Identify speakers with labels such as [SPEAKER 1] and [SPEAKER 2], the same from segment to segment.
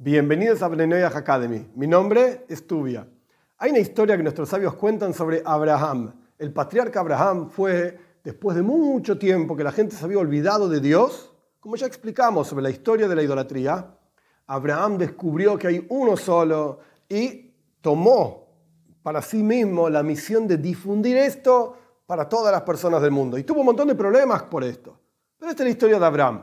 [SPEAKER 1] Bienvenidos a Bnei Academy. Mi nombre es Tubia. Hay una historia que nuestros sabios cuentan sobre Abraham. El patriarca Abraham fue, después de mucho tiempo que la gente se había olvidado de Dios, como ya explicamos sobre la historia de la idolatría, Abraham descubrió que hay uno solo y tomó para sí mismo la misión de difundir esto para todas las personas del mundo. Y tuvo un montón de problemas por esto. Pero esta es la historia de Abraham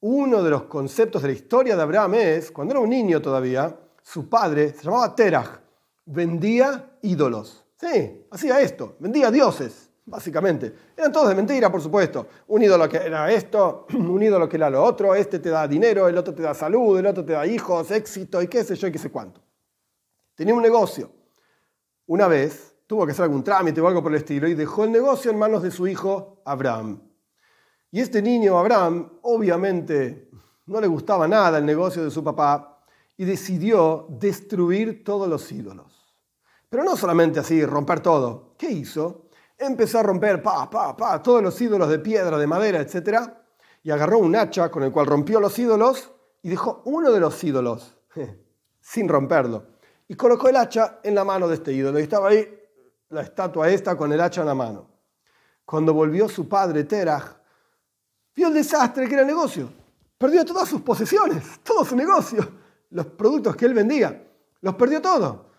[SPEAKER 1] uno de los conceptos de la historia de Abraham es, cuando era un niño todavía, su padre se llamaba Terach, vendía ídolos. Sí, hacía esto, vendía dioses, básicamente. Eran todos de mentira, por supuesto. Un ídolo que era esto, un ídolo que era lo otro, este te da dinero, el otro te da salud, el otro te da hijos, éxito y qué sé yo y qué sé cuánto. Tenía un negocio. Una vez tuvo que hacer algún trámite o algo por el estilo y dejó el negocio en manos de su hijo Abraham. Y este niño, Abraham, obviamente no le gustaba nada el negocio de su papá y decidió destruir todos los ídolos. Pero no solamente así, romper todo. ¿Qué hizo? Empezó a romper pa, pa, pa, todos los ídolos de piedra, de madera, etc. Y agarró un hacha con el cual rompió los ídolos y dejó uno de los ídolos sin romperlo. Y colocó el hacha en la mano de este ídolo. Y estaba ahí la estatua esta con el hacha en la mano. Cuando volvió su padre, Terah, Vio el desastre que era el negocio. Perdió todas sus posesiones, todo su negocio, los productos que él vendía. Los perdió todo.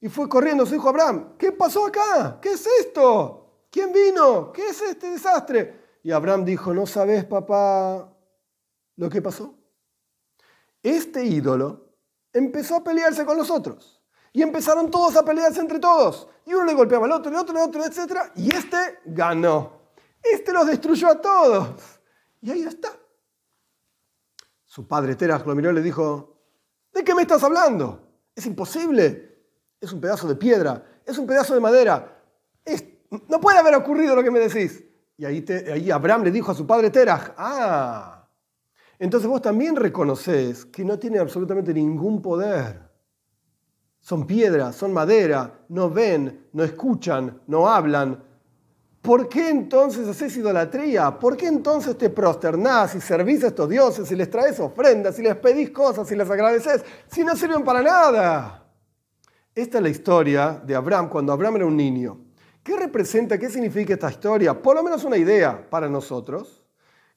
[SPEAKER 1] Y fue corriendo su hijo Abraham. ¿Qué pasó acá? ¿Qué es esto? ¿Quién vino? ¿Qué es este desastre? Y Abraham dijo, ¿no sabes, papá, lo que pasó? Este ídolo empezó a pelearse con los otros. Y empezaron todos a pelearse entre todos. Y uno le golpeaba al otro, el otro, el otro, etc. Y este ganó. Este los destruyó a todos. Y ahí está. Su padre Teras lo miró y le dijo, ¿de qué me estás hablando? Es imposible. Es un pedazo de piedra, es un pedazo de madera. no puede haber ocurrido lo que me decís. Y ahí, Abraham le dijo a su padre Terah, ah, entonces vos también reconoces que no tiene absolutamente ningún poder. Son piedra, son madera, no ven, no escuchan, no hablan, ¿Por qué entonces haces idolatría? ¿Por qué entonces te prosternás y servís a estos dioses y les traes ofrendas y les pedís cosas y les agradeces si no sirven para nada? Esta es la historia de Abraham cuando Abraham era un niño. ¿Qué representa, qué significa esta historia? Por lo menos una idea para nosotros.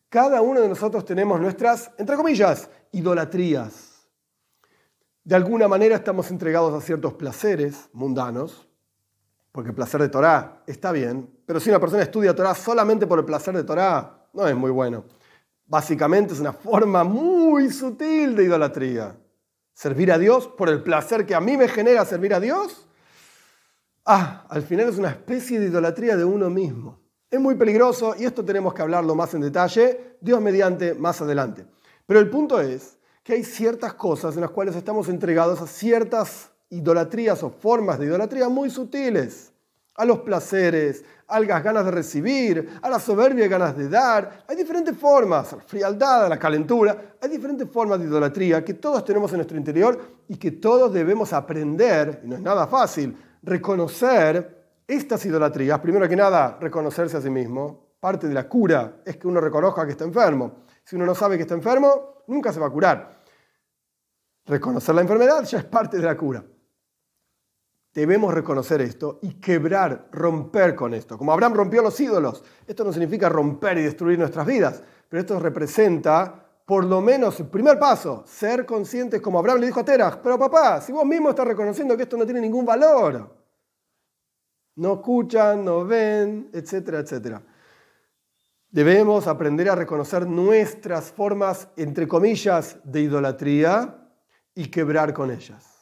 [SPEAKER 1] Cada uno de nosotros tenemos nuestras, entre comillas, idolatrías. De alguna manera estamos entregados a ciertos placeres mundanos, porque el placer de Torah está bien, pero si una persona estudia Torah solamente por el placer de Torah, no es muy bueno. Básicamente es una forma muy sutil de idolatría. Servir a Dios por el placer que a mí me genera servir a Dios. Ah, al final es una especie de idolatría de uno mismo. Es muy peligroso y esto tenemos que hablarlo más en detalle, Dios mediante, más adelante. Pero el punto es que hay ciertas cosas en las cuales estamos entregados a ciertas idolatrías o formas de idolatría muy sutiles, a los placeres, a las ganas de recibir, a la soberbia y ganas de dar. Hay diferentes formas, a la frialdad, a la calentura, hay diferentes formas de idolatría que todos tenemos en nuestro interior y que todos debemos aprender, y no es nada fácil, reconocer estas idolatrías. Primero que nada, reconocerse a sí mismo. Parte de la cura es que uno reconozca que está enfermo. Si uno no sabe que está enfermo, nunca se va a curar. Reconocer la enfermedad ya es parte de la cura. Debemos reconocer esto y quebrar, romper con esto. Como Abraham rompió los ídolos. Esto no significa romper y destruir nuestras vidas, pero esto representa por lo menos el primer paso, ser conscientes como Abraham le dijo a Terah, pero papá, si vos mismo estás reconociendo que esto no tiene ningún valor, no escuchan, no ven, etcétera, etcétera. Debemos aprender a reconocer nuestras formas, entre comillas, de idolatría y quebrar con ellas.